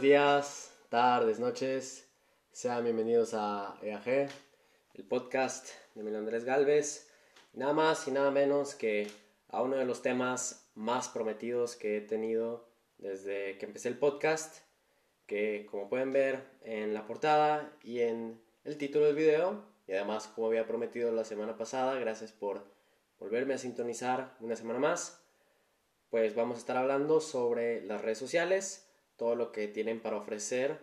buenos días, tardes, noches. Sean bienvenidos a EAG, el podcast de Miguel Andrés Galvez. Nada más y nada menos que a uno de los temas más prometidos que he tenido desde que empecé el podcast, que como pueden ver en la portada y en el título del video, y además como había prometido la semana pasada, gracias por volverme a sintonizar una semana más, pues vamos a estar hablando sobre las redes sociales, todo lo que tienen para ofrecer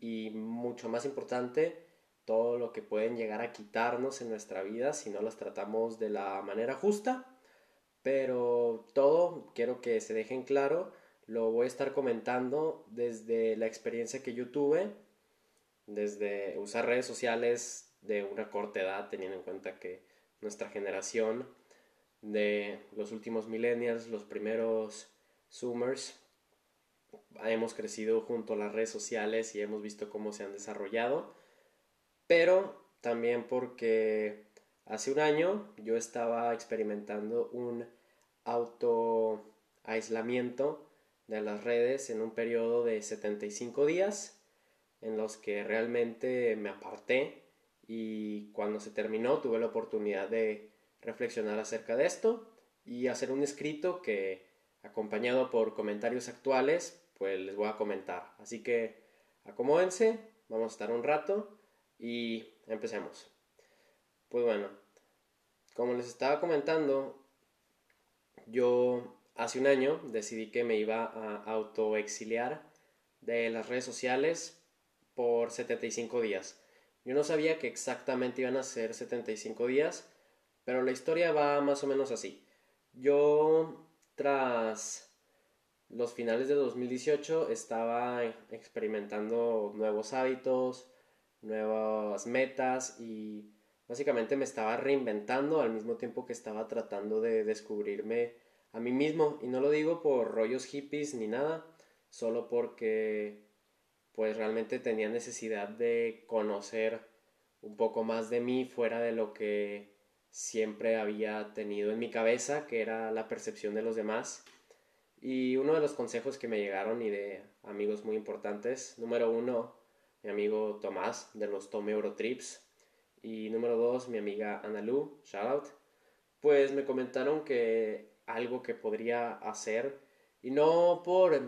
y mucho más importante, todo lo que pueden llegar a quitarnos en nuestra vida si no las tratamos de la manera justa. Pero todo, quiero que se dejen claro, lo voy a estar comentando desde la experiencia que yo tuve, desde usar redes sociales de una corta edad, teniendo en cuenta que nuestra generación de los últimos millennials, los primeros Zoomers, hemos crecido junto a las redes sociales y hemos visto cómo se han desarrollado, pero también porque hace un año yo estaba experimentando un auto aislamiento de las redes en un periodo de 75 días en los que realmente me aparté y cuando se terminó tuve la oportunidad de reflexionar acerca de esto y hacer un escrito que acompañado por comentarios actuales pues les voy a comentar. Así que acomódense, vamos a estar un rato y empecemos. Pues bueno, como les estaba comentando, yo hace un año decidí que me iba a autoexiliar de las redes sociales por 75 días. Yo no sabía que exactamente iban a ser 75 días, pero la historia va más o menos así. Yo tras los finales de 2018 estaba experimentando nuevos hábitos, nuevas metas y básicamente me estaba reinventando al mismo tiempo que estaba tratando de descubrirme a mí mismo. Y no lo digo por rollos hippies ni nada, solo porque pues realmente tenía necesidad de conocer un poco más de mí fuera de lo que siempre había tenido en mi cabeza, que era la percepción de los demás y uno de los consejos que me llegaron y de amigos muy importantes, número uno, mi amigo Tomás de los Tome Eurotrips. Y número dos, mi amiga Analu, shout out. Pues me comentaron que algo que podría hacer, y no por,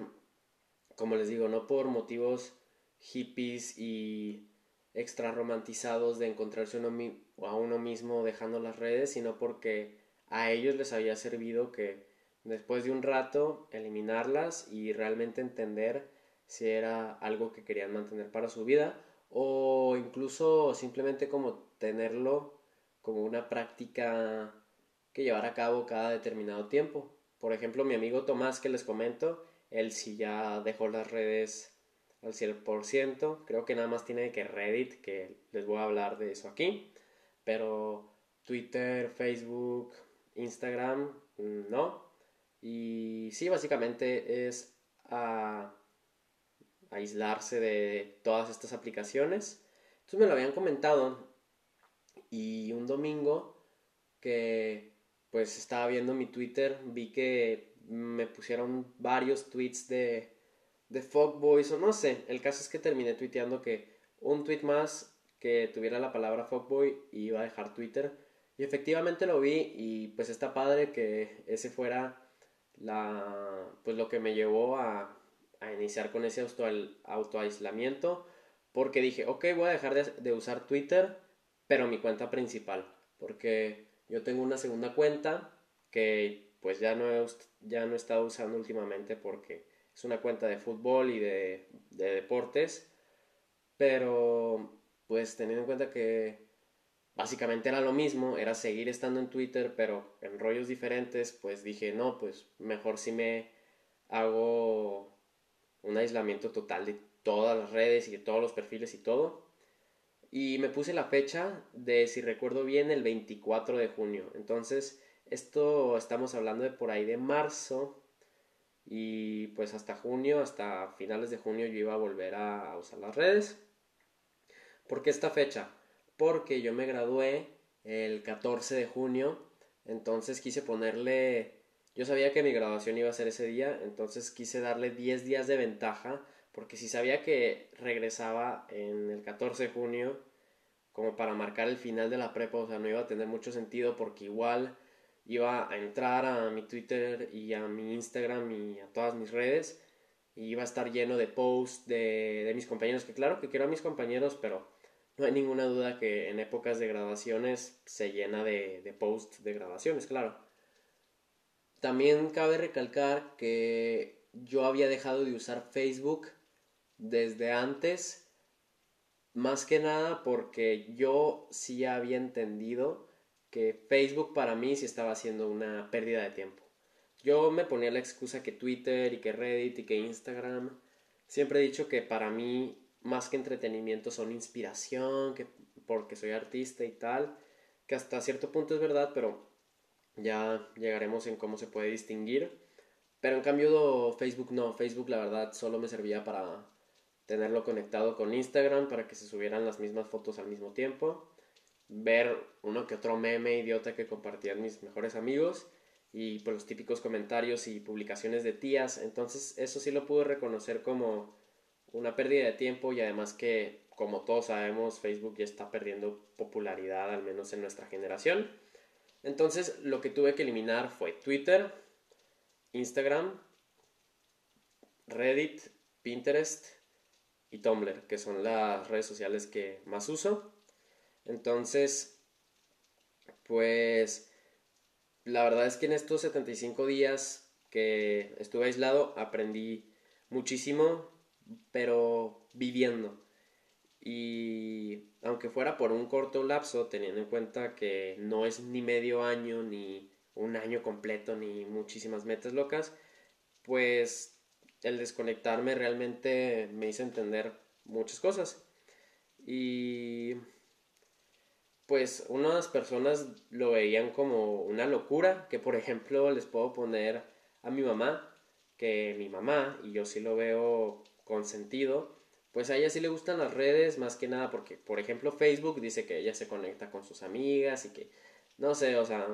como les digo, no por motivos hippies y extra romantizados de encontrarse a uno mismo dejando las redes, sino porque a ellos les había servido que después de un rato eliminarlas y realmente entender si era algo que querían mantener para su vida o incluso simplemente como tenerlo como una práctica que llevar a cabo cada determinado tiempo. Por ejemplo, mi amigo Tomás que les comento, él sí ya dejó las redes al 100%, creo que nada más tiene que Reddit, que les voy a hablar de eso aquí, pero Twitter, Facebook, Instagram, no, y sí, básicamente es a aislarse de todas estas aplicaciones. Entonces me lo habían comentado y un domingo que pues estaba viendo mi Twitter vi que me pusieron varios tweets de, de fuckboys o no sé. El caso es que terminé tuiteando que un tweet más que tuviera la palabra fuckboy iba a dejar Twitter. Y efectivamente lo vi y pues está padre que ese fuera la, pues lo que me llevó a, a iniciar con ese auto, auto aislamiento porque dije, ok, voy a dejar de, de, usar Twitter, pero mi cuenta principal, porque yo tengo una segunda cuenta que pues ya no he, ya no he estado usando últimamente porque es una cuenta de fútbol y de, de deportes, pero pues teniendo en cuenta que básicamente era lo mismo, era seguir estando en Twitter, pero en rollos diferentes, pues dije, no, pues mejor si me hago un aislamiento total de todas las redes y de todos los perfiles y todo. Y me puse la fecha de, si recuerdo bien, el 24 de junio. Entonces, esto estamos hablando de por ahí de marzo. Y pues hasta junio, hasta finales de junio yo iba a volver a usar las redes. ¿Por qué esta fecha? Porque yo me gradué el 14 de junio, entonces quise ponerle, yo sabía que mi graduación iba a ser ese día, entonces quise darle 10 días de ventaja porque si sabía que regresaba en el 14 de junio, como para marcar el final de la prepa, o sea, no iba a tener mucho sentido porque igual iba a entrar a mi Twitter y a mi Instagram y a todas mis redes y iba a estar lleno de posts de, de mis compañeros, que claro que quiero a mis compañeros, pero no hay ninguna duda que en épocas de graduaciones se llena de, de posts de graduaciones, claro. También cabe recalcar que yo había dejado de usar Facebook desde antes, más que nada porque yo sí había entendido que Facebook para mí sí estaba siendo una pérdida de tiempo. Yo me ponía la excusa que Twitter y que Reddit y que Instagram, siempre he dicho que para mí más que entretenimiento son inspiración, que porque soy artista y tal, que hasta cierto punto es verdad, pero ya llegaremos en cómo se puede distinguir. Pero en cambio Facebook no, Facebook la verdad solo me servía para tenerlo conectado con Instagram para que se subieran las mismas fotos al mismo tiempo, ver uno que otro meme idiota que compartían mis mejores amigos y por pues, los típicos comentarios y publicaciones de tías, entonces eso sí lo pude reconocer como una pérdida de tiempo y además que como todos sabemos Facebook ya está perdiendo popularidad al menos en nuestra generación. Entonces lo que tuve que eliminar fue Twitter, Instagram, Reddit, Pinterest y Tumblr, que son las redes sociales que más uso. Entonces, pues la verdad es que en estos 75 días que estuve aislado aprendí muchísimo, pero viviendo. Y aunque fuera por un corto lapso, teniendo en cuenta que no es ni medio año, ni un año completo, ni muchísimas metas locas, pues el desconectarme realmente me hizo entender muchas cosas. Y pues unas personas lo veían como una locura, que por ejemplo les puedo poner a mi mamá, que mi mamá, y yo sí lo veo con sentido, pues a ella sí le gustan las redes más que nada porque, por ejemplo, Facebook dice que ella se conecta con sus amigas y que, no sé, o sea,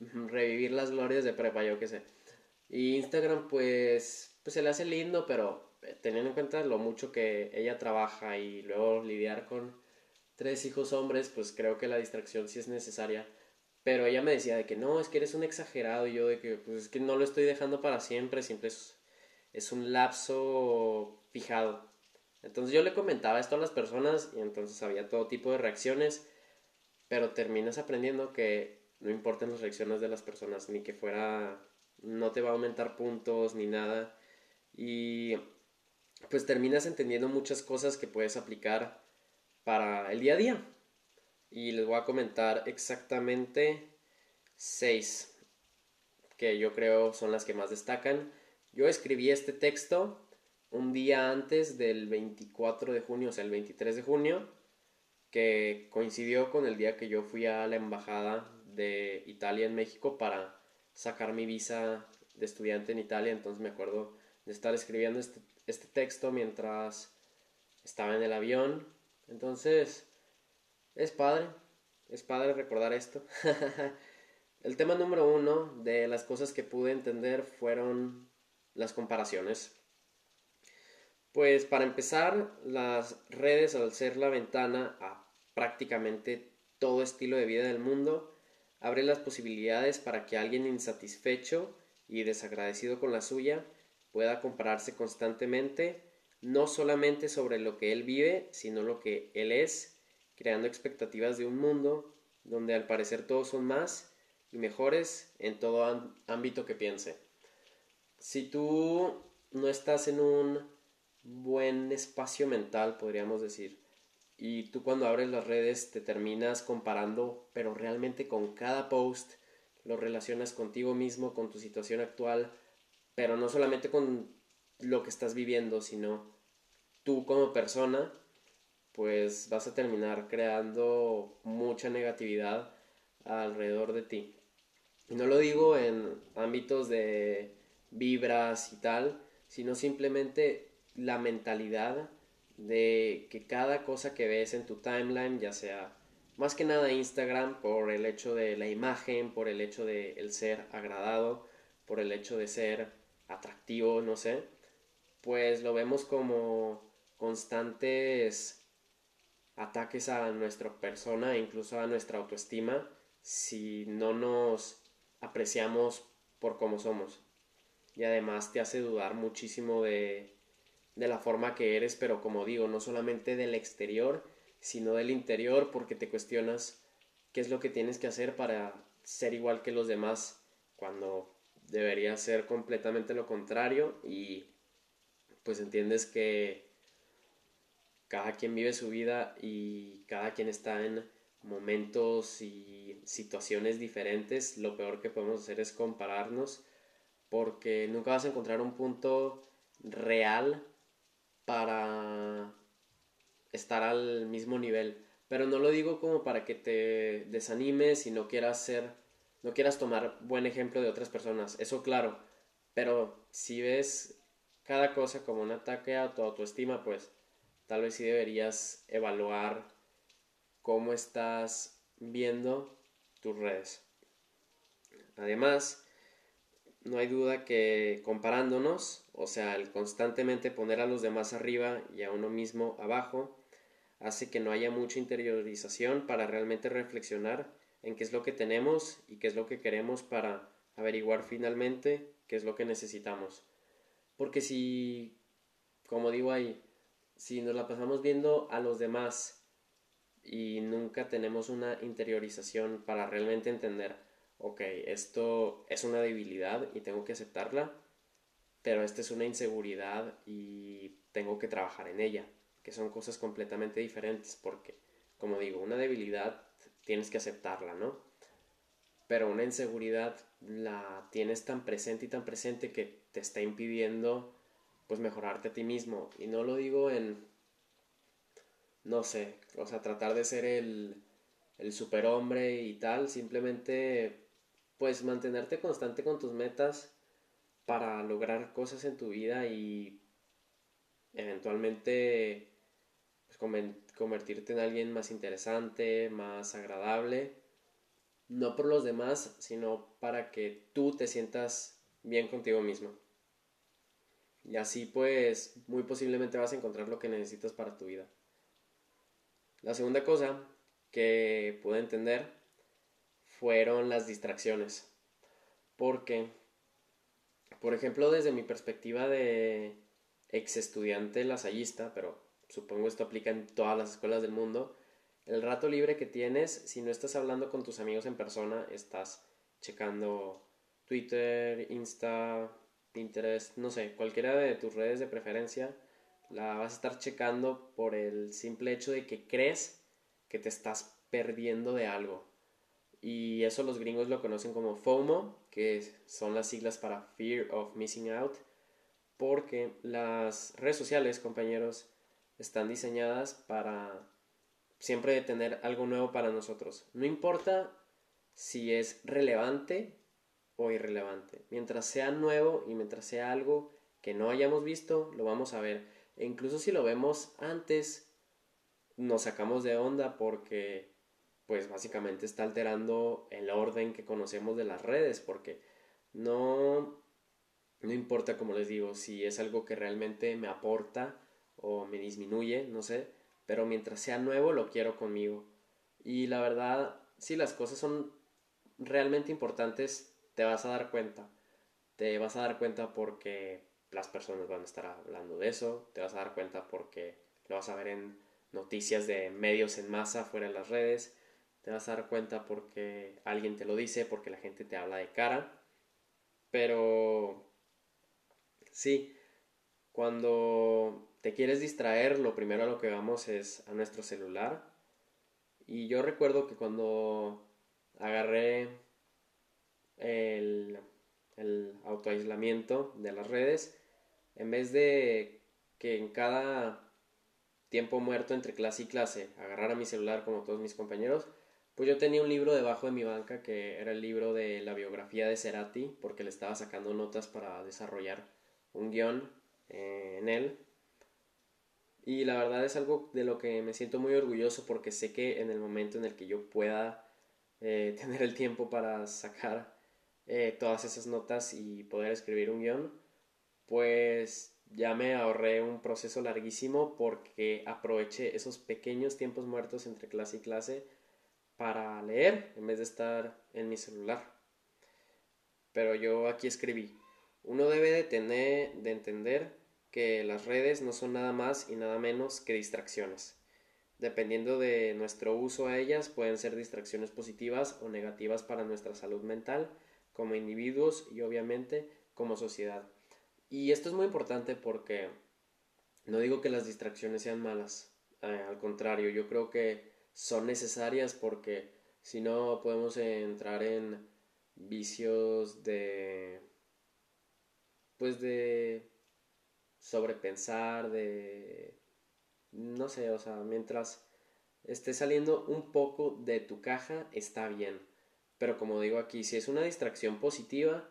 revivir las glorias de prepa, yo qué sé. Y Instagram, pues, pues se le hace lindo, pero eh, teniendo en cuenta lo mucho que ella trabaja y luego lidiar con tres hijos hombres, pues creo que la distracción sí es necesaria. Pero ella me decía de que no, es que eres un exagerado y yo de que pues es que no lo estoy dejando para siempre, siempre es, es un lapso fijado. Entonces yo le comentaba esto a las personas y entonces había todo tipo de reacciones, pero terminas aprendiendo que no importan las reacciones de las personas, ni que fuera, no te va a aumentar puntos ni nada y pues terminas entendiendo muchas cosas que puedes aplicar para el día a día. Y les voy a comentar exactamente seis que yo creo son las que más destacan. Yo escribí este texto un día antes del 24 de junio, o sea, el 23 de junio, que coincidió con el día que yo fui a la embajada de Italia en México para sacar mi visa de estudiante en Italia. Entonces me acuerdo de estar escribiendo este, este texto mientras estaba en el avión. Entonces, es padre, es padre recordar esto. el tema número uno de las cosas que pude entender fueron las comparaciones. Pues para empezar, las redes al ser la ventana a prácticamente todo estilo de vida del mundo, abre las posibilidades para que alguien insatisfecho y desagradecido con la suya pueda compararse constantemente, no solamente sobre lo que él vive, sino lo que él es, creando expectativas de un mundo donde al parecer todos son más y mejores en todo ámbito que piense. Si tú no estás en un buen espacio mental, podríamos decir, y tú cuando abres las redes te terminas comparando, pero realmente con cada post lo relacionas contigo mismo, con tu situación actual, pero no solamente con lo que estás viviendo, sino tú como persona, pues vas a terminar creando mucha negatividad alrededor de ti. Y no lo digo en ámbitos de vibras y tal, sino simplemente la mentalidad de que cada cosa que ves en tu timeline, ya sea más que nada Instagram, por el hecho de la imagen, por el hecho de el ser agradado, por el hecho de ser atractivo, no sé, pues lo vemos como constantes ataques a nuestra persona incluso a nuestra autoestima si no nos apreciamos por cómo somos. Y además te hace dudar muchísimo de, de la forma que eres, pero como digo, no solamente del exterior, sino del interior, porque te cuestionas qué es lo que tienes que hacer para ser igual que los demás, cuando debería ser completamente lo contrario y pues entiendes que cada quien vive su vida y cada quien está en momentos y situaciones diferentes, lo peor que podemos hacer es compararnos porque nunca vas a encontrar un punto real para estar al mismo nivel. Pero no lo digo como para que te desanimes y no quieras ser, no quieras tomar buen ejemplo de otras personas. Eso claro. Pero si ves cada cosa como un ataque a tu autoestima, pues tal vez sí deberías evaluar cómo estás viendo tus redes. Además, no hay duda que comparándonos, o sea, el constantemente poner a los demás arriba y a uno mismo abajo, hace que no haya mucha interiorización para realmente reflexionar en qué es lo que tenemos y qué es lo que queremos para averiguar finalmente qué es lo que necesitamos. Porque si, como digo ahí, si nos la pasamos viendo a los demás y nunca tenemos una interiorización para realmente entender, ok, esto es una debilidad y tengo que aceptarla, pero esta es una inseguridad y tengo que trabajar en ella, que son cosas completamente diferentes, porque, como digo, una debilidad tienes que aceptarla, ¿no? Pero una inseguridad la tienes tan presente y tan presente que te está impidiendo pues mejorarte a ti mismo. Y no lo digo en, no sé, o sea, tratar de ser el, el superhombre y tal, simplemente pues mantenerte constante con tus metas para lograr cosas en tu vida y eventualmente pues, convertirte en alguien más interesante, más agradable, no por los demás, sino para que tú te sientas bien contigo mismo. Y así pues muy posiblemente vas a encontrar lo que necesitas para tu vida. La segunda cosa que pude entender fueron las distracciones. Porque, por ejemplo, desde mi perspectiva de ex estudiante lasallista, pero supongo esto aplica en todas las escuelas del mundo, el rato libre que tienes, si no estás hablando con tus amigos en persona, estás checando Twitter, Insta, Pinterest, no sé, cualquiera de tus redes de preferencia, la vas a estar checando por el simple hecho de que crees que te estás perdiendo de algo. Y eso los gringos lo conocen como FOMO, que son las siglas para Fear of Missing Out, porque las redes sociales, compañeros, están diseñadas para siempre tener algo nuevo para nosotros. No importa si es relevante o irrelevante. Mientras sea nuevo y mientras sea algo que no hayamos visto, lo vamos a ver. E incluso si lo vemos antes, nos sacamos de onda porque pues básicamente está alterando el orden que conocemos de las redes porque no no importa como les digo si es algo que realmente me aporta o me disminuye, no sé, pero mientras sea nuevo lo quiero conmigo. Y la verdad, si las cosas son realmente importantes, te vas a dar cuenta. Te vas a dar cuenta porque las personas van a estar hablando de eso, te vas a dar cuenta porque lo vas a ver en noticias de medios en masa fuera de las redes, te vas a dar cuenta porque alguien te lo dice, porque la gente te habla de cara, pero sí, cuando te quieres distraer, lo primero a lo que vamos es a nuestro celular. Y yo recuerdo que cuando agarré el, el autoaislamiento de las redes, en vez de que en cada tiempo muerto entre clase y clase agarrara mi celular como todos mis compañeros, pues yo tenía un libro debajo de mi banca que era el libro de la biografía de Cerati, porque le estaba sacando notas para desarrollar un guion eh, en él. Y la verdad es algo de lo que me siento muy orgulloso porque sé que en el momento en el que yo pueda eh, tener el tiempo para sacar eh, todas esas notas y poder escribir un guion, pues ya me ahorré un proceso larguísimo porque aproveché esos pequeños tiempos muertos entre clase y clase para leer en vez de estar en mi celular. Pero yo aquí escribí, uno debe de tener, de entender que las redes no son nada más y nada menos que distracciones. Dependiendo de nuestro uso a ellas, pueden ser distracciones positivas o negativas para nuestra salud mental como individuos y obviamente como sociedad. Y esto es muy importante porque no digo que las distracciones sean malas, eh, al contrario, yo creo que son necesarias porque si no podemos entrar en vicios de pues de sobrepensar, de no sé, o sea, mientras esté saliendo un poco de tu caja está bien. Pero como digo aquí, si es una distracción positiva,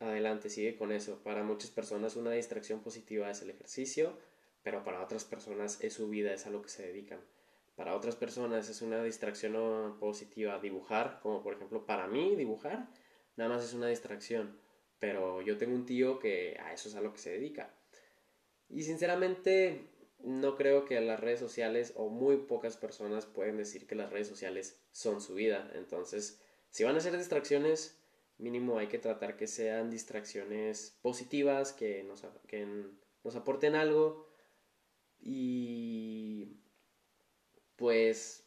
adelante, sigue con eso. Para muchas personas una distracción positiva es el ejercicio, pero para otras personas es su vida, es a lo que se dedican. Para otras personas es una distracción positiva dibujar, como por ejemplo para mí dibujar, nada más es una distracción. Pero yo tengo un tío que a eso es a lo que se dedica. Y sinceramente no creo que las redes sociales o muy pocas personas pueden decir que las redes sociales son su vida. Entonces, si van a ser distracciones, mínimo hay que tratar que sean distracciones positivas, que nos, que nos aporten algo y pues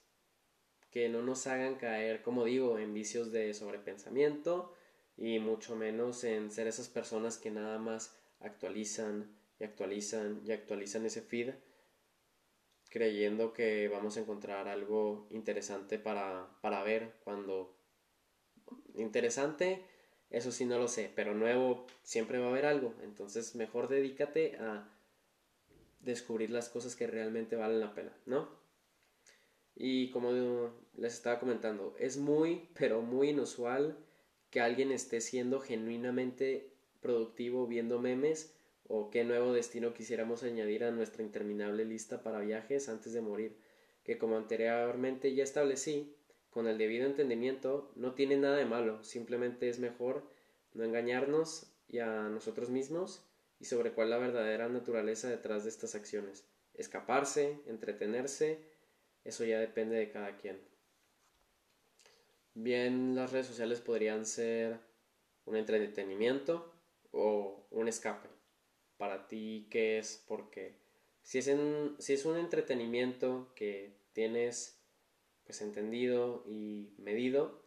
que no nos hagan caer, como digo, en vicios de sobrepensamiento y mucho menos en ser esas personas que nada más actualizan y actualizan y actualizan ese feed creyendo que vamos a encontrar algo interesante para, para ver cuando interesante eso sí no lo sé, pero nuevo siempre va a haber algo. Entonces mejor dedícate a descubrir las cosas que realmente valen la pena, ¿no? Y como les estaba comentando, es muy, pero muy inusual que alguien esté siendo genuinamente productivo viendo memes o qué nuevo destino quisiéramos añadir a nuestra interminable lista para viajes antes de morir, que como anteriormente ya establecí, con el debido entendimiento, no tiene nada de malo, simplemente es mejor no engañarnos y a nosotros mismos y sobre cuál la verdadera naturaleza detrás de estas acciones. Escaparse, entretenerse, eso ya depende de cada quien. Bien, las redes sociales podrían ser un entretenimiento o un escape. Para ti, ¿qué es? Porque si es, si es un entretenimiento que tienes pues entendido y medido,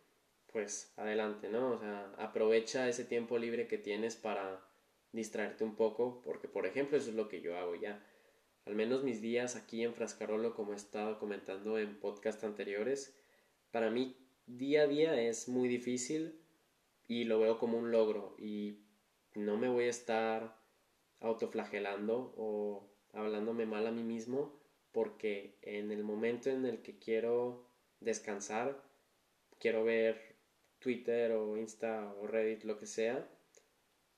pues adelante, ¿no? O sea, aprovecha ese tiempo libre que tienes para distraerte un poco, porque por ejemplo eso es lo que yo hago ya. Al menos mis días aquí en Frascarolo, como he estado comentando en podcast anteriores, para mí día a día es muy difícil y lo veo como un logro y no me voy a estar autoflagelando o hablándome mal a mí mismo porque en el momento en el que quiero descansar, quiero ver Twitter o Insta o Reddit, lo que sea,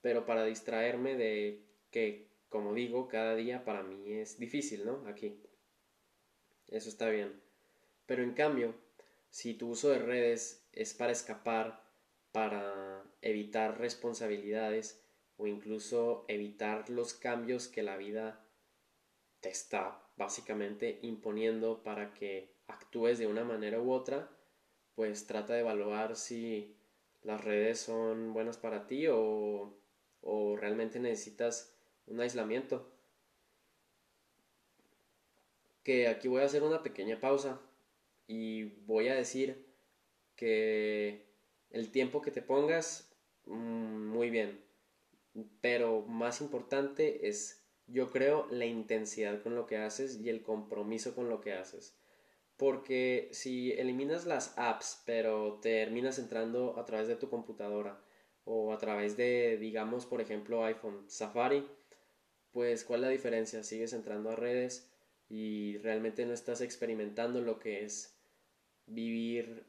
pero para distraerme de que, como digo, cada día para mí es difícil, ¿no? Aquí. Eso está bien. Pero en cambio, si tu uso de redes es para escapar, para evitar responsabilidades o incluso evitar los cambios que la vida te está básicamente imponiendo para que actúes de una manera u otra, pues trata de evaluar si las redes son buenas para ti o, o realmente necesitas un aislamiento. Que aquí voy a hacer una pequeña pausa y voy a decir que el tiempo que te pongas, mm, muy bien, pero más importante es, yo creo, la intensidad con lo que haces y el compromiso con lo que haces. Porque si eliminas las apps, pero terminas entrando a través de tu computadora o a través de, digamos, por ejemplo, iPhone Safari, pues ¿cuál es la diferencia? Sigues entrando a redes y realmente no estás experimentando lo que es vivir,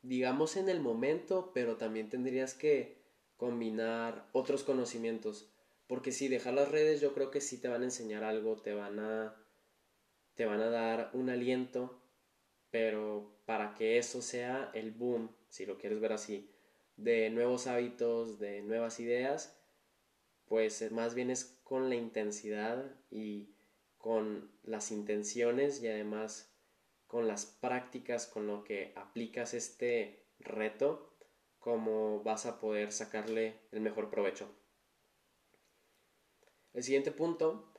digamos, en el momento, pero también tendrías que combinar otros conocimientos. Porque si dejas las redes, yo creo que sí te van a enseñar algo, te van a te van a dar un aliento, pero para que eso sea el boom, si lo quieres ver así, de nuevos hábitos, de nuevas ideas, pues más bien es con la intensidad y con las intenciones y además con las prácticas con lo que aplicas este reto, como vas a poder sacarle el mejor provecho. El siguiente punto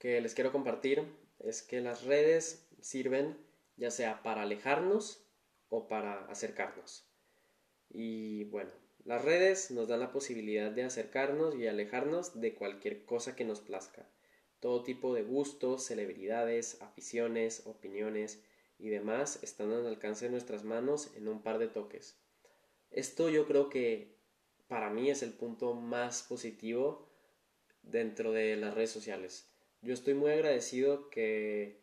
que les quiero compartir es que las redes sirven ya sea para alejarnos o para acercarnos. Y bueno, las redes nos dan la posibilidad de acercarnos y alejarnos de cualquier cosa que nos plazca. Todo tipo de gustos, celebridades, aficiones, opiniones y demás están al alcance de nuestras manos en un par de toques. Esto yo creo que para mí es el punto más positivo dentro de las redes sociales. Yo estoy muy agradecido que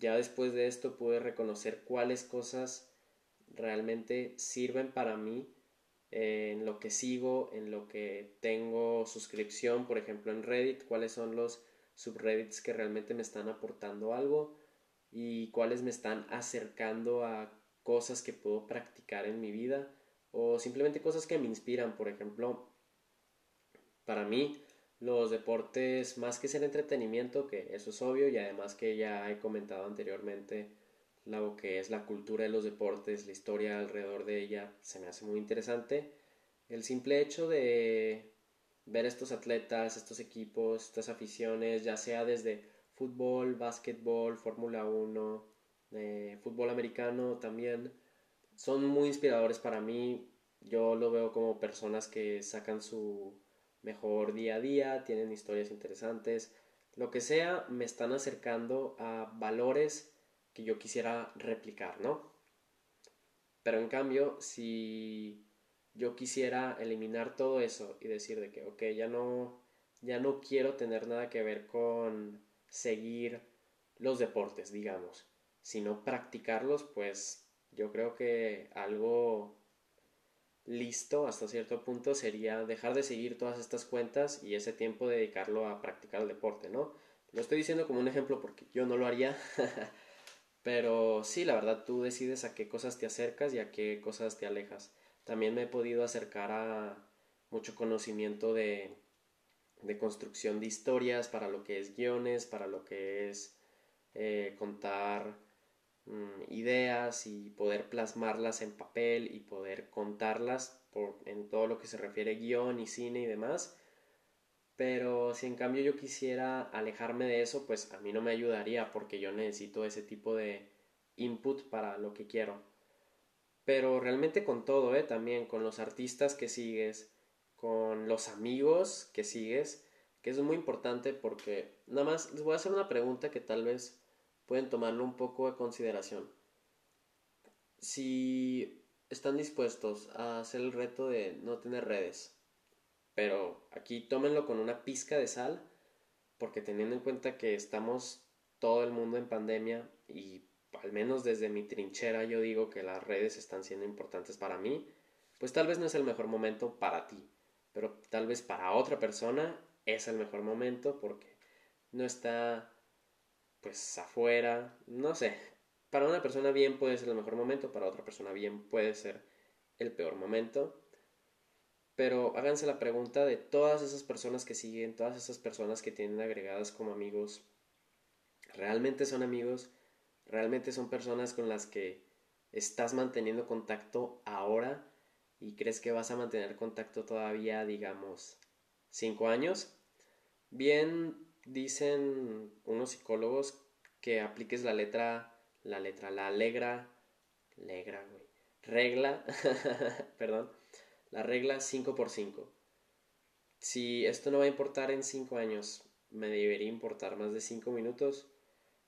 ya después de esto pude reconocer cuáles cosas realmente sirven para mí en lo que sigo, en lo que tengo suscripción, por ejemplo en Reddit, cuáles son los subreddits que realmente me están aportando algo y cuáles me están acercando a cosas que puedo practicar en mi vida o simplemente cosas que me inspiran, por ejemplo, para mí los deportes más que ser entretenimiento, que eso es obvio y además que ya he comentado anteriormente lo que es la cultura de los deportes, la historia alrededor de ella, se me hace muy interesante. El simple hecho de ver estos atletas, estos equipos, estas aficiones, ya sea desde fútbol, básquetbol, Fórmula 1, eh, fútbol americano también, son muy inspiradores para mí. Yo lo veo como personas que sacan su mejor día a día, tienen historias interesantes, lo que sea, me están acercando a valores que yo quisiera replicar, ¿no? Pero en cambio, si yo quisiera eliminar todo eso y decir de que, ok, ya no, ya no quiero tener nada que ver con seguir los deportes, digamos, sino practicarlos, pues yo creo que algo listo hasta cierto punto sería dejar de seguir todas estas cuentas y ese tiempo dedicarlo a practicar el deporte, ¿no? Lo estoy diciendo como un ejemplo porque yo no lo haría, pero sí, la verdad tú decides a qué cosas te acercas y a qué cosas te alejas. También me he podido acercar a mucho conocimiento de, de construcción de historias para lo que es guiones, para lo que es eh, contar Mm, ideas y poder plasmarlas en papel y poder contarlas por, en todo lo que se refiere guion y cine y demás. Pero si en cambio yo quisiera alejarme de eso, pues a mí no me ayudaría porque yo necesito ese tipo de input para lo que quiero. Pero realmente con todo, ¿eh? También con los artistas que sigues, con los amigos que sigues, que es muy importante porque nada más les voy a hacer una pregunta que tal vez pueden tomarlo un poco de consideración. Si están dispuestos a hacer el reto de no tener redes, pero aquí tómenlo con una pizca de sal, porque teniendo en cuenta que estamos todo el mundo en pandemia y al menos desde mi trinchera yo digo que las redes están siendo importantes para mí, pues tal vez no es el mejor momento para ti, pero tal vez para otra persona es el mejor momento porque no está pues afuera, no sé. Para una persona bien puede ser el mejor momento, para otra persona bien puede ser el peor momento. Pero háganse la pregunta de todas esas personas que siguen, todas esas personas que tienen agregadas como amigos, ¿realmente son amigos? ¿Realmente son personas con las que estás manteniendo contacto ahora y crees que vas a mantener contacto todavía, digamos, cinco años? Bien dicen unos psicólogos que apliques la letra, la letra, la alegra, alegra, güey, regla, perdón, la regla 5 por 5 Si esto no va a importar en 5 años, me debería importar más de 5 minutos.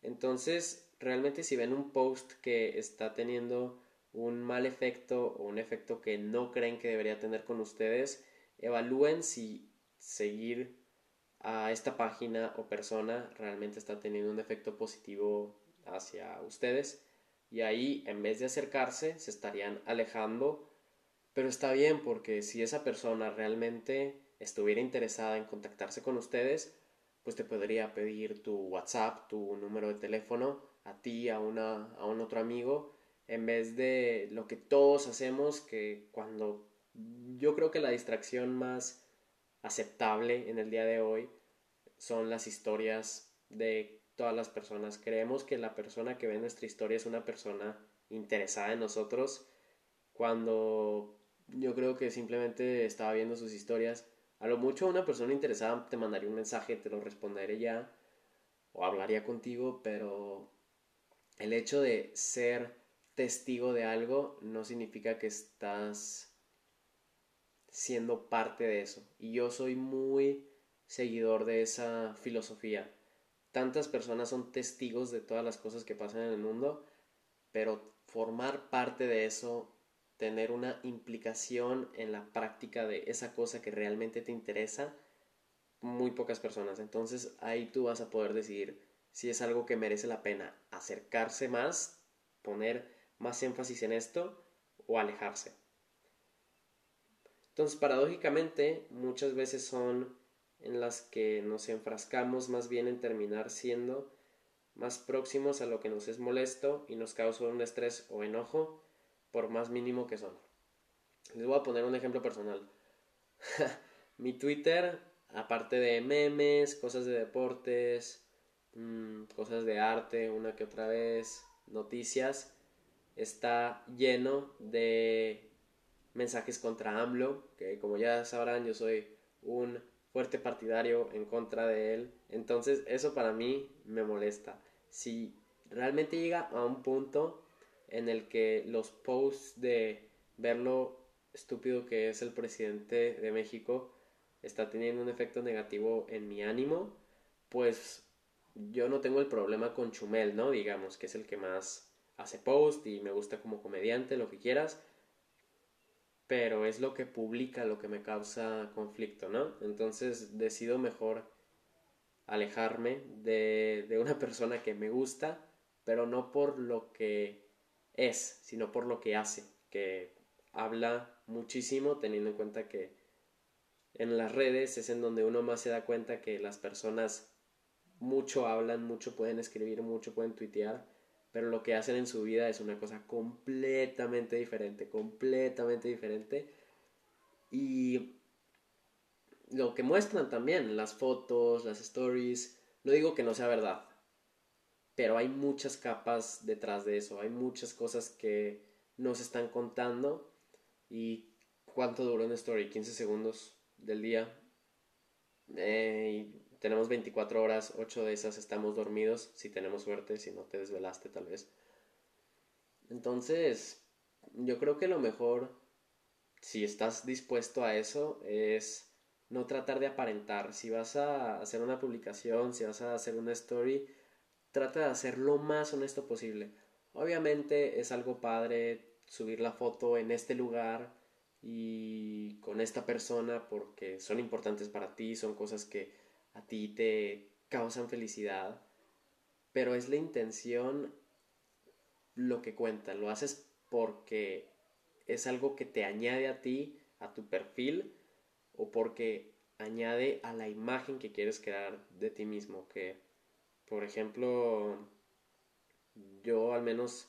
Entonces, realmente si ven un post que está teniendo un mal efecto o un efecto que no creen que debería tener con ustedes, evalúen si seguir a esta página o persona realmente está teniendo un efecto positivo hacia ustedes y ahí en vez de acercarse se estarían alejando pero está bien porque si esa persona realmente estuviera interesada en contactarse con ustedes pues te podría pedir tu WhatsApp, tu número de teléfono a ti, a, una, a un otro amigo en vez de lo que todos hacemos que cuando yo creo que la distracción más aceptable en el día de hoy son las historias de todas las personas. Creemos que la persona que ve nuestra historia es una persona interesada en nosotros cuando yo creo que simplemente estaba viendo sus historias. A lo mucho una persona interesada te mandaría un mensaje, te lo responderé ya o hablaría contigo, pero el hecho de ser testigo de algo no significa que estás siendo parte de eso. Y yo soy muy seguidor de esa filosofía. Tantas personas son testigos de todas las cosas que pasan en el mundo, pero formar parte de eso, tener una implicación en la práctica de esa cosa que realmente te interesa, muy pocas personas. Entonces ahí tú vas a poder decidir si es algo que merece la pena acercarse más, poner más énfasis en esto o alejarse. Entonces, paradójicamente, muchas veces son en las que nos enfrascamos más bien en terminar siendo más próximos a lo que nos es molesto y nos causa un estrés o enojo, por más mínimo que son. Les voy a poner un ejemplo personal. Mi Twitter, aparte de memes, cosas de deportes, mm, cosas de arte, una que otra vez, noticias, está lleno de mensajes contra AMLO, que como ya sabrán yo soy un fuerte partidario en contra de él. Entonces eso para mí me molesta. Si realmente llega a un punto en el que los posts de ver lo estúpido que es el presidente de México está teniendo un efecto negativo en mi ánimo, pues yo no tengo el problema con Chumel, ¿no? Digamos, que es el que más hace post y me gusta como comediante, lo que quieras, pero es lo que publica lo que me causa conflicto, ¿no? Entonces decido mejor alejarme de, de una persona que me gusta, pero no por lo que es, sino por lo que hace, que habla muchísimo teniendo en cuenta que en las redes es en donde uno más se da cuenta que las personas mucho hablan, mucho pueden escribir, mucho pueden tuitear, pero lo que hacen en su vida es una cosa completamente diferente, completamente diferente. Y lo que muestran también, las fotos, las stories, no digo que no sea verdad, pero hay muchas capas detrás de eso, hay muchas cosas que nos están contando y cuánto duró una story, 15 segundos del día. Eh, tenemos 24 horas, 8 de esas estamos dormidos, si tenemos suerte, si no te desvelaste tal vez. Entonces, yo creo que lo mejor, si estás dispuesto a eso, es no tratar de aparentar. Si vas a hacer una publicación, si vas a hacer una story, trata de hacer lo más honesto posible. Obviamente es algo padre subir la foto en este lugar y con esta persona porque son importantes para ti, son cosas que a ti te causan felicidad, pero es la intención lo que cuenta, lo haces porque es algo que te añade a ti, a tu perfil, o porque añade a la imagen que quieres crear de ti mismo, que por ejemplo yo al menos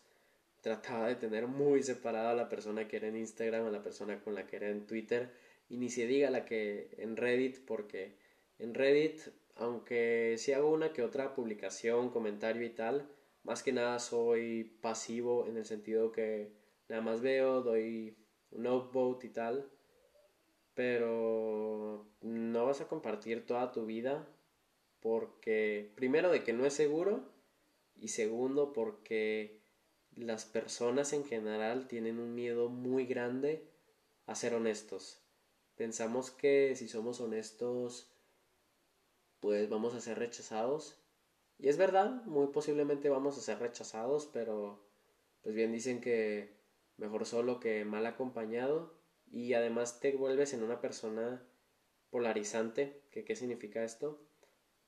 trataba de tener muy separada a la persona que era en Instagram, a la persona con la que era en Twitter, y ni se diga la que en Reddit, porque en Reddit, aunque si hago una que otra publicación, comentario y tal, más que nada soy pasivo en el sentido que nada más veo, doy un upvote y tal, pero no vas a compartir toda tu vida porque primero de que no es seguro y segundo porque las personas en general tienen un miedo muy grande a ser honestos. Pensamos que si somos honestos pues vamos a ser rechazados. Y es verdad, muy posiblemente vamos a ser rechazados, pero pues bien dicen que mejor solo que mal acompañado y además te vuelves en una persona polarizante, que qué significa esto?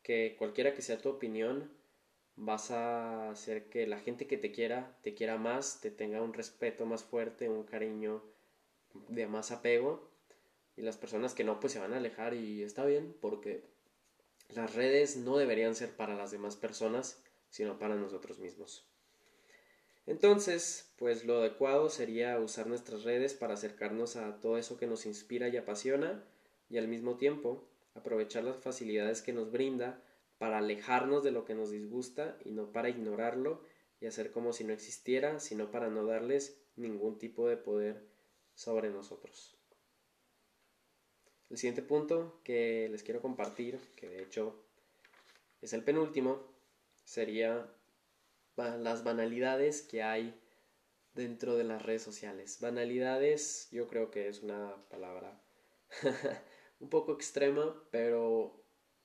Que cualquiera que sea tu opinión, vas a hacer que la gente que te quiera te quiera más, te tenga un respeto más fuerte, un cariño de más apego y las personas que no pues se van a alejar y está bien porque las redes no deberían ser para las demás personas, sino para nosotros mismos. Entonces, pues lo adecuado sería usar nuestras redes para acercarnos a todo eso que nos inspira y apasiona y al mismo tiempo aprovechar las facilidades que nos brinda para alejarnos de lo que nos disgusta y no para ignorarlo y hacer como si no existiera, sino para no darles ningún tipo de poder sobre nosotros. El siguiente punto que les quiero compartir, que de hecho es el penúltimo, sería las banalidades que hay dentro de las redes sociales. Banalidades yo creo que es una palabra un poco extrema, pero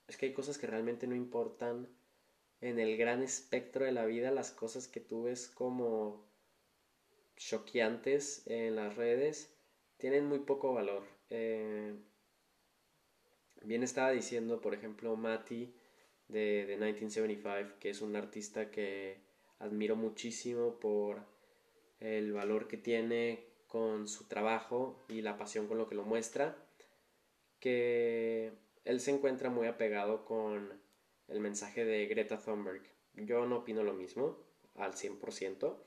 es que hay cosas que realmente no importan en el gran espectro de la vida, las cosas que tú ves como choqueantes en las redes tienen muy poco valor. Eh, bien estaba diciendo, por ejemplo, Mati de, de 1975, que es un artista que admiro muchísimo por el valor que tiene con su trabajo y la pasión con lo que lo muestra, que él se encuentra muy apegado con el mensaje de Greta Thunberg. Yo no opino lo mismo al 100%,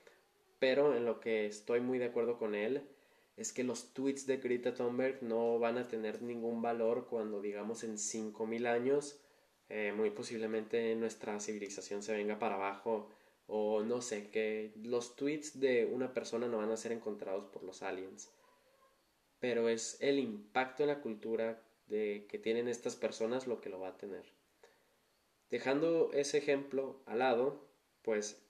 pero en lo que estoy muy de acuerdo con él es que los tweets de Greta Thunberg no van a tener ningún valor cuando digamos en 5000 años eh, muy posiblemente nuestra civilización se venga para abajo o no sé, que los tweets de una persona no van a ser encontrados por los aliens. Pero es el impacto en la cultura de que tienen estas personas lo que lo va a tener. Dejando ese ejemplo al lado, pues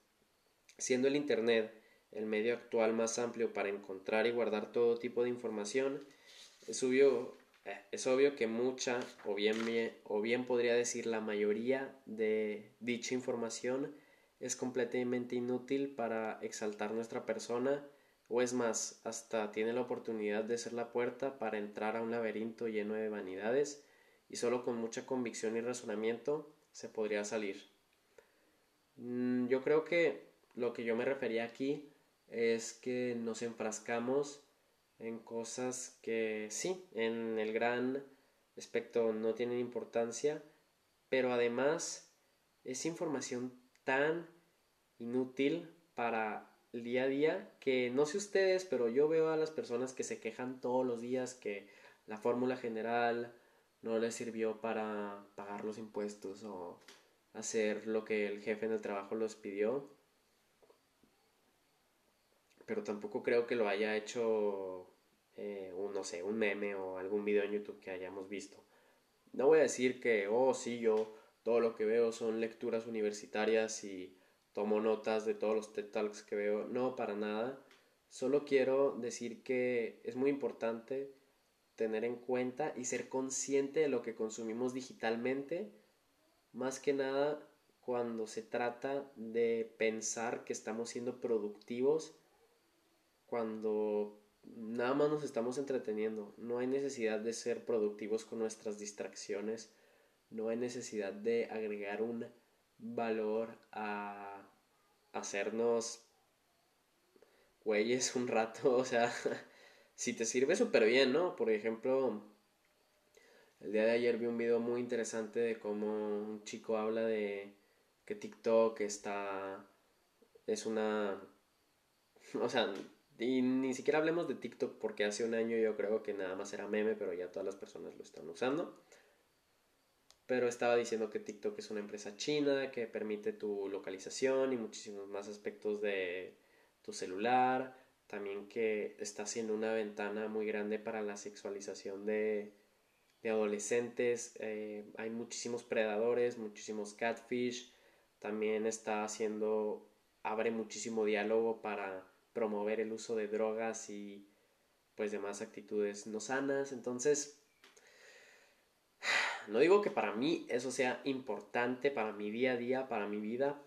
siendo el Internet el medio actual más amplio para encontrar y guardar todo tipo de información, es obvio, eh, es obvio que mucha, o bien, o bien podría decir la mayoría de dicha información, es completamente inútil para exaltar nuestra persona o es más, hasta tiene la oportunidad de ser la puerta para entrar a un laberinto lleno de vanidades y solo con mucha convicción y razonamiento se podría salir. Mm, yo creo que lo que yo me refería aquí es que nos enfrascamos en cosas que sí, en el gran aspecto no tienen importancia, pero además es información tan inútil para día a día que no sé ustedes, pero yo veo a las personas que se quejan todos los días que la fórmula general no les sirvió para pagar los impuestos o hacer lo que el jefe en el trabajo los pidió. Pero tampoco creo que lo haya hecho, eh, un, no sé, un meme o algún video en YouTube que hayamos visto. No voy a decir que, oh, sí, yo todo lo que veo son lecturas universitarias y tomo notas de todos los TED Talks que veo. No, para nada. Solo quiero decir que es muy importante tener en cuenta y ser consciente de lo que consumimos digitalmente, más que nada cuando se trata de pensar que estamos siendo productivos, cuando nada más nos estamos entreteniendo. No hay necesidad de ser productivos con nuestras distracciones, no hay necesidad de agregar un valor a hacernos güeyes un rato, o sea, si te sirve súper bien, ¿no? Por ejemplo, el día de ayer vi un video muy interesante de cómo un chico habla de que TikTok está es una o sea, y ni siquiera hablemos de TikTok porque hace un año yo creo que nada más era meme, pero ya todas las personas lo están usando pero estaba diciendo que TikTok es una empresa china que permite tu localización y muchísimos más aspectos de tu celular, también que está haciendo una ventana muy grande para la sexualización de, adolescentes, eh, hay muchísimos predadores, muchísimos catfish, también está haciendo, abre muchísimo diálogo para promover el uso de drogas y pues demás actitudes no sanas, entonces no digo que para mí eso sea importante para mi día a día, para mi vida,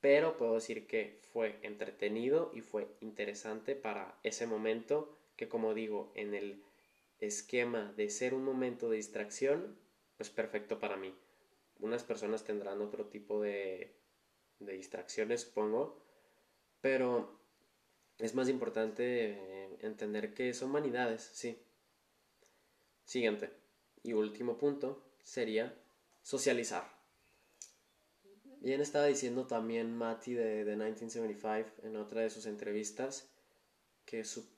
pero puedo decir que fue entretenido y fue interesante para ese momento que como digo, en el esquema de ser un momento de distracción, pues perfecto para mí. Unas personas tendrán otro tipo de, de distracciones, supongo, pero es más importante eh, entender que son vanidades, sí. Siguiente y último punto, sería socializar. Bien estaba diciendo también Mati de, de 1975 en otra de sus entrevistas que su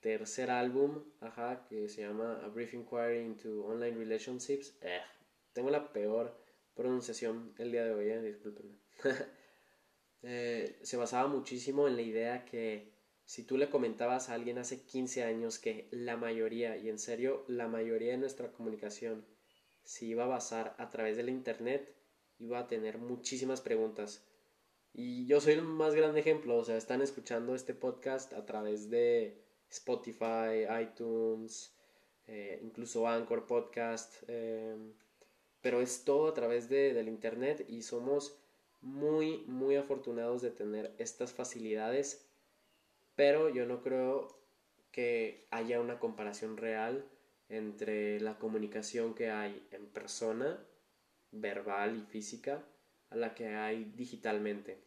tercer álbum, ajá, que se llama A Brief Inquiry into Online Relationships. Eh, tengo la peor pronunciación el día de hoy, eh, discúlpenme. Eh, se basaba muchísimo en la idea que si tú le comentabas a alguien hace 15 años que la mayoría, y en serio, la mayoría de nuestra comunicación se iba a basar a través de la internet, iba a tener muchísimas preguntas. Y yo soy el más grande ejemplo, o sea, están escuchando este podcast a través de Spotify, iTunes, eh, incluso Anchor Podcast, em, pero es todo a través de, del Internet y somos muy, muy afortunados de tener estas facilidades, pero yo no creo que haya una comparación real entre la comunicación que hay en persona, verbal y física, a la que hay digitalmente.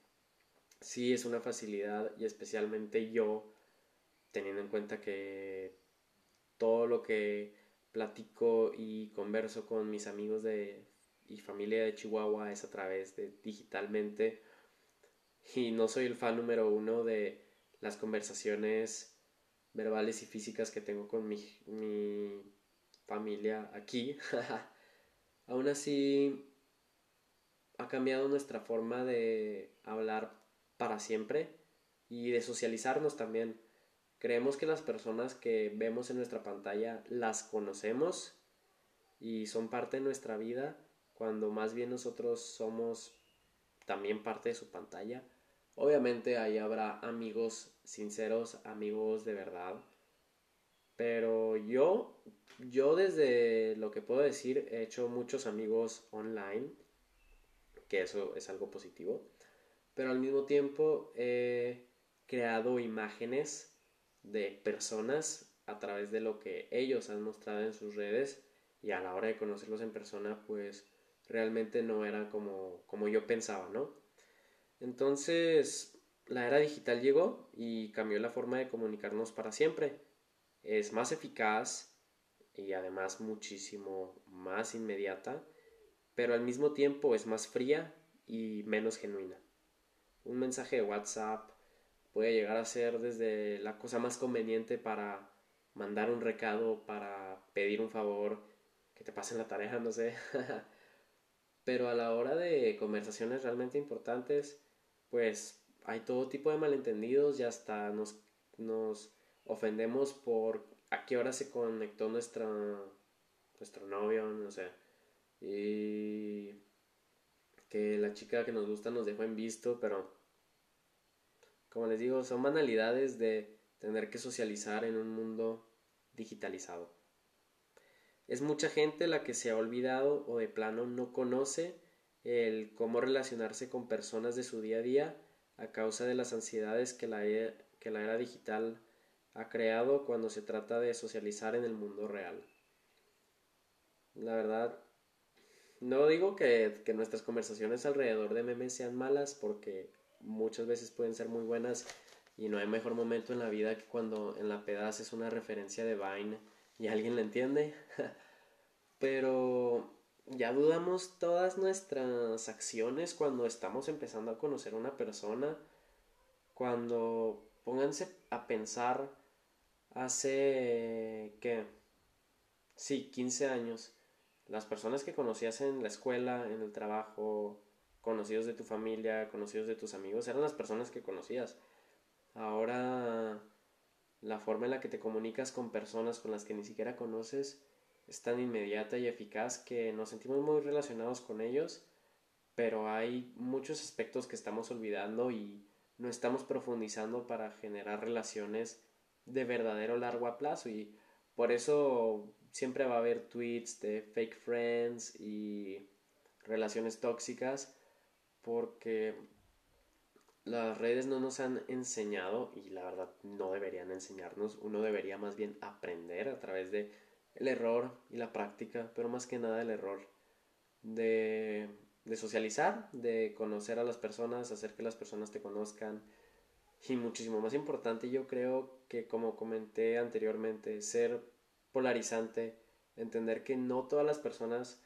Sí es una facilidad y especialmente yo, teniendo en cuenta que todo lo que platico y converso con mis amigos de, y familia de Chihuahua es a través de digitalmente y no soy el fan número uno de las conversaciones verbales y físicas que tengo con mi, mi familia aquí. Aún así, ha cambiado nuestra forma de hablar para siempre y de socializarnos también. Creemos que las personas que vemos en nuestra pantalla las conocemos y son parte de nuestra vida, cuando más bien nosotros somos también parte de su pantalla. Obviamente ahí habrá amigos sinceros, amigos de verdad. Pero yo, yo desde lo que puedo decir, he hecho muchos amigos online, que eso es algo positivo. Pero al mismo tiempo he creado imágenes de personas a través de lo que ellos han mostrado en sus redes y a la hora de conocerlos en persona pues realmente no era como, como yo pensaba, ¿no? Entonces la era digital llegó y cambió la forma de comunicarnos para siempre. Es más eficaz y además muchísimo más inmediata, pero al mismo tiempo es más fría y menos genuina. Un mensaje de WhatsApp puede llegar a ser desde la cosa más conveniente para mandar un recado, para pedir un favor, que te pasen la tarea, no sé. Pero a la hora de conversaciones realmente importantes, pues hay todo tipo de malentendidos y hasta nos, nos ofendemos por a qué hora se conectó nuestra, nuestro novio, no sé. Y que la chica que nos gusta nos dejó en visto, pero como les digo, son banalidades de tener que socializar en un mundo digitalizado. Es mucha gente la que se ha olvidado o de plano no conoce el cómo relacionarse con personas de su día a día a causa de las ansiedades que la, e, que la era digital ha creado cuando se trata de socializar en el mundo real. La verdad, no digo que, que nuestras conversaciones alrededor de memes sean malas porque muchas veces pueden ser muy buenas y no hay mejor momento en la vida que cuando en la pedaza es una referencia de Vine y alguien la entiende. Pero ya dudamos todas nuestras acciones cuando estamos empezando a conocer a una persona. Cuando pónganse a pensar hace que sí, 15 años, las personas que conocías en la escuela, en el trabajo, conocidos de tu familia, conocidos de tus amigos, eran las personas que conocías. Ahora la forma en la que te comunicas con personas con las que ni siquiera conoces es tan inmediata y eficaz que nos sentimos muy relacionados con ellos, pero hay muchos aspectos que estamos olvidando y no estamos profundizando para generar relaciones de verdadero largo plazo. Y por eso siempre va a haber tweets de fake friends y relaciones tóxicas porque las redes no nos han enseñado y la verdad no deberían enseñarnos, uno debería más bien aprender a través de el error y la práctica, pero más que nada el error de, socializar, de conocer a las personas, hacer que las personas te conozcan y muchísimo más importante yo creo que como comenté anteriormente, ser polarizante, entender que no todas las personas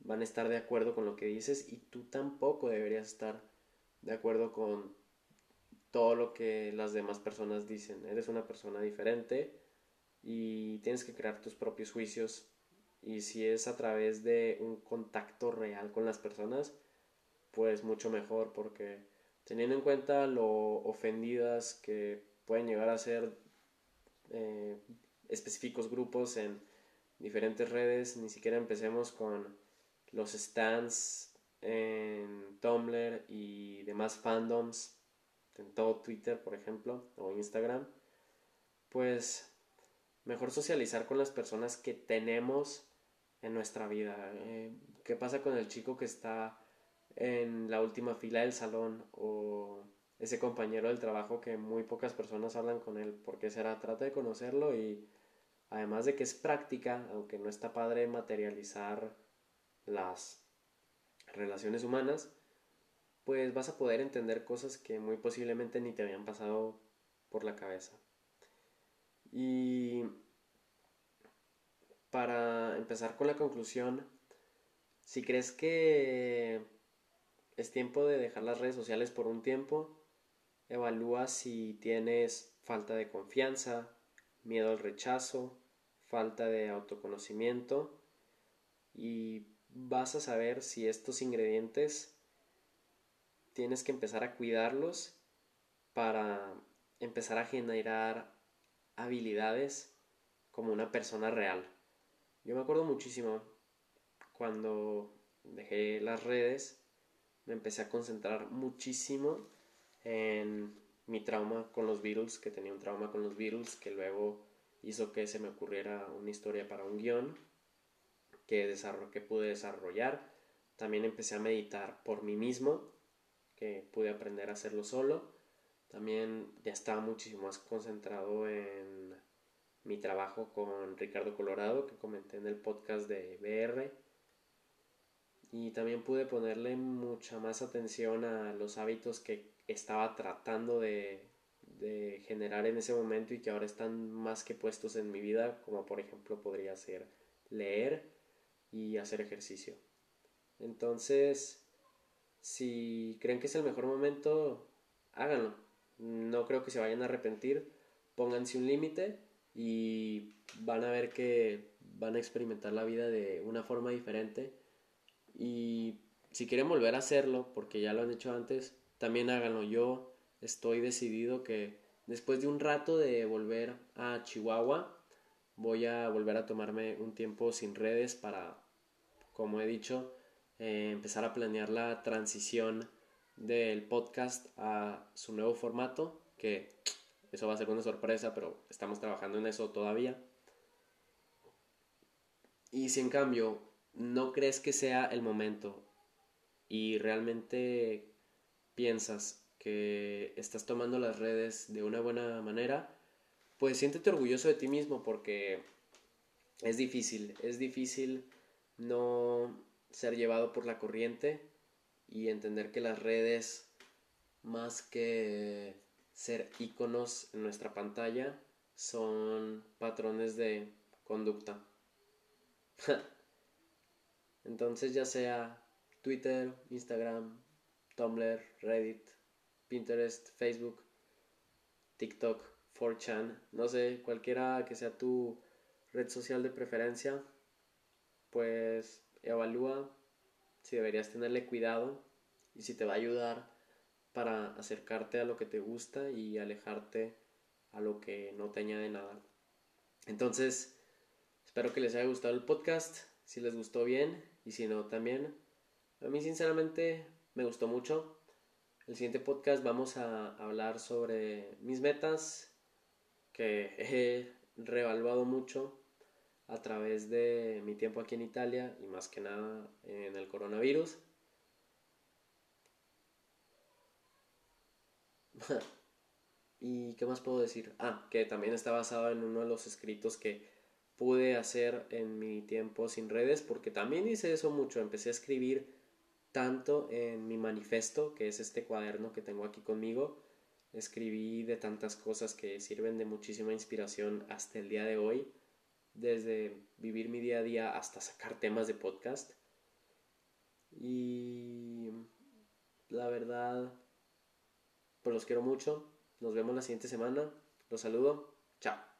van a estar de acuerdo con lo que dices y tú tampoco deberías estar de acuerdo con todo lo que las demás personas dicen. Eres una persona diferente y tienes que crear tus propios juicios. Y si es a través de un contacto real con las personas, pues mucho mejor porque teniendo en cuenta lo ofendidas que pueden llegar a ser eh, específicos grupos en diferentes redes, ni siquiera empecemos con los stands en Tumblr y demás fandoms en todo Twitter, por ejemplo, o Instagram, pues mejor socializar con las personas que tenemos en nuestra vida. Eh, ¿Qué pasa con el chico que está en la última fila del salón o ese compañero del trabajo que muy pocas personas hablan con él? porque será? Trata de conocerlo y además de que es práctica, aunque no está padre materializar las relaciones humanas, pues vas a poder entender cosas que muy posiblemente ni te habían pasado por la cabeza. Y para empezar con la conclusión, si crees que es tiempo de dejar las redes sociales por un tiempo, evalúa si tienes falta de confianza, miedo al rechazo, falta de autoconocimiento y vas a saber si estos ingredientes tienes que empezar a cuidarlos para empezar a generar habilidades como una persona real. Yo me acuerdo muchísimo cuando dejé las redes, me empecé a concentrar muchísimo en mi trauma con los Beatles, que tenía un trauma con los Beatles, que luego hizo que se me ocurriera una historia para un guion que, que pude desarrollar. También empecé a meditar por mí mismo pude aprender a hacerlo solo. También ya estaba muchísimo más concentrado en mi trabajo con Ricardo Colorado, que comenté en el podcast de BR. Y también pude ponerle mucha más atención a los hábitos que estaba tratando de, generar en ese momento y que ahora están más que puestos en mi vida, como por ejemplo podría ser leer y hacer ejercicio. Entonces, si creen que es el mejor momento, háganlo. No creo que se vayan a arrepentir. Pónganse un límite y van a ver que van a experimentar la vida de una forma diferente. Y si quieren volver a hacerlo, porque ya lo han hecho antes, también háganlo. Yo estoy decidido que después de un rato de volver a Chihuahua, voy a volver a tomarme un tiempo sin redes para, como he dicho, eh, empezar a planear la transición del podcast a su nuevo formato, que eso va a ser una sorpresa, pero estamos trabajando en eso todavía. Y si en cambio no crees que sea el momento y realmente piensas que estás tomando las redes de una buena manera, pues siéntete orgulloso de ti mismo porque es difícil, es difícil no ser llevado por la corriente y entender que las redes, más que ser iconos en nuestra pantalla, son patrones de conducta. Entonces ya sea Twitter, Instagram, Tumblr, Reddit, Pinterest, Facebook, TikTok, 4chan, no sé, cualquiera que sea tu red social de preferencia, pues evalúa si deberías tenerle cuidado y si te va a ayudar para acercarte a lo que te gusta y alejarte a lo que no te añade nada. Entonces, espero que les haya gustado el podcast, si les gustó bien y si no también. A mí sinceramente me gustó mucho. El siguiente podcast vamos a hablar sobre mis metas que he reevaluado mucho a través de mi tiempo aquí en Italia y más que nada en el coronavirus. ¿Y qué más puedo decir? Ah, que también está basado en uno de los escritos que pude hacer en mi tiempo sin redes, porque también hice eso mucho. Empecé a escribir tanto en mi manifesto, que es este cuaderno que tengo aquí conmigo. Escribí de tantas cosas que sirven de muchísima inspiración hasta el día de hoy desde vivir mi día a día hasta sacar temas de podcast. Y la verdad, Pues los quiero mucho. Nos vemos la siguiente semana. Los saludo. Chao.